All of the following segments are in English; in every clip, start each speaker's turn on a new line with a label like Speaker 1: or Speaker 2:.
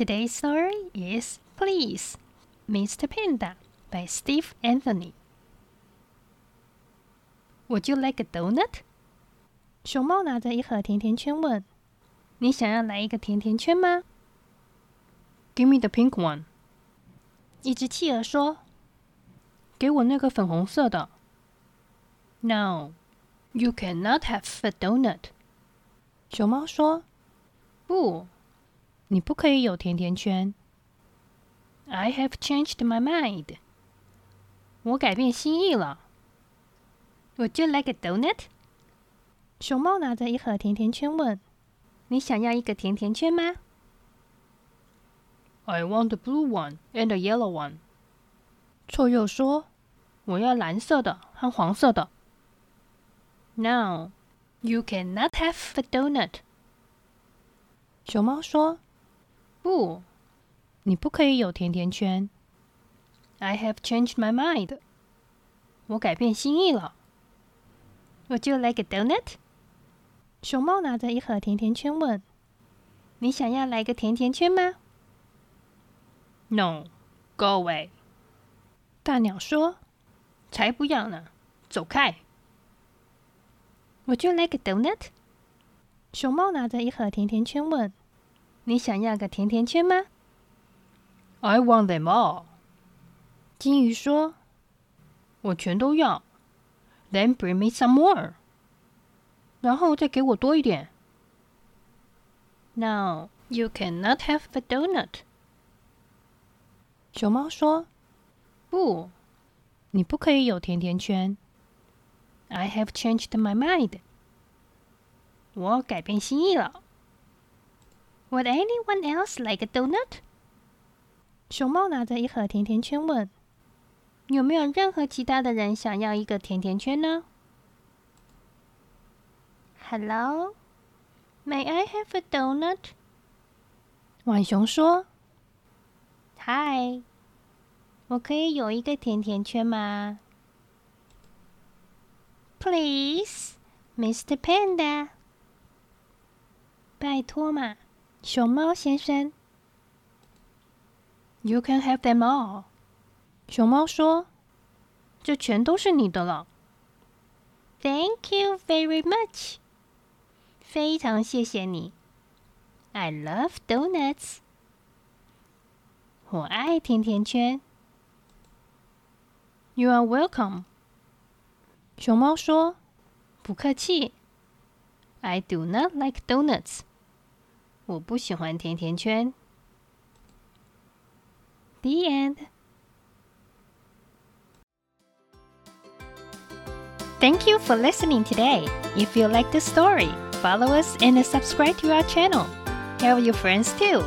Speaker 1: Today's story is Please, Mr. Panda by Steve Antony. Would you like a donut? 熊猫拿着一盒甜甜圈问：“你想要来一个甜甜圈吗
Speaker 2: ？”“Give me the pink one。”
Speaker 1: 一只企鹅说：“
Speaker 2: 给我那个粉红色的。
Speaker 1: ”“No, you cannot have a donut。”
Speaker 2: 熊猫说：“
Speaker 1: 不。”
Speaker 2: 你不可以有甜甜圈。
Speaker 1: ，I have changed my mind。我改变心意了。Would you like a donut？熊猫拿着一盒甜甜圈问：“你想要一个甜甜圈吗
Speaker 2: I want the blue one and a yellow one. 臭鼬说我要蓝色的和黄色的。
Speaker 1: ？No, you cannot have a donut。
Speaker 2: 熊猫说
Speaker 1: 不
Speaker 2: 你不可以有甜甜圈。
Speaker 1: ，I have changed my mind。我改变心意了。Would you like a donut？熊猫拿着一盒甜甜圈问：“你想要来个甜甜圈吗
Speaker 2: No, go away.
Speaker 1: 大鸟说
Speaker 2: 才不要呢，走开。
Speaker 1: ：“Would you like a donut？” 熊猫拿着一盒甜甜圈问：“你想要个甜甜圈吗
Speaker 2: I want them all.
Speaker 1: 金鱼说
Speaker 2: 我全都要。Then bring me some more. 然后再给我多一点。
Speaker 1: ：“No, you cannot have a donut。
Speaker 2: 熊猫说
Speaker 1: 不
Speaker 2: 你不可以有甜甜圈。
Speaker 1: ，I have changed my mind。我改变心意了。 Would anyone else like a donut？熊猫拿着一盒甜甜圈问：“有没有任何其他的人想要一个甜甜圈呢？”Hello, may I have a donut？
Speaker 2: 浣熊说
Speaker 1: ：“Hi，，我可以有一个甜甜圈吗？Please, Mr. Panda。拜托嘛，熊猫先生。
Speaker 2: ：“You can have them all。”熊猫说：“这全都是你的了。
Speaker 1: Thank you very much。非常谢谢你。I love donuts。我爱甜甜圈。
Speaker 2: You are welcome。”熊猫说
Speaker 1: 不客气。I do not like donuts。我不喜欢甜甜圈。The end. Thank you for listening today. If you like the story, follow us and subscribe to our channel. Tell your friends too.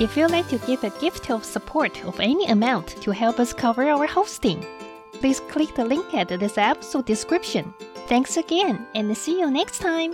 Speaker 1: If you'd like to give a gift of support of any amount to help us cover our hosting, please click the link at this episode description. Thanks again and see you next time.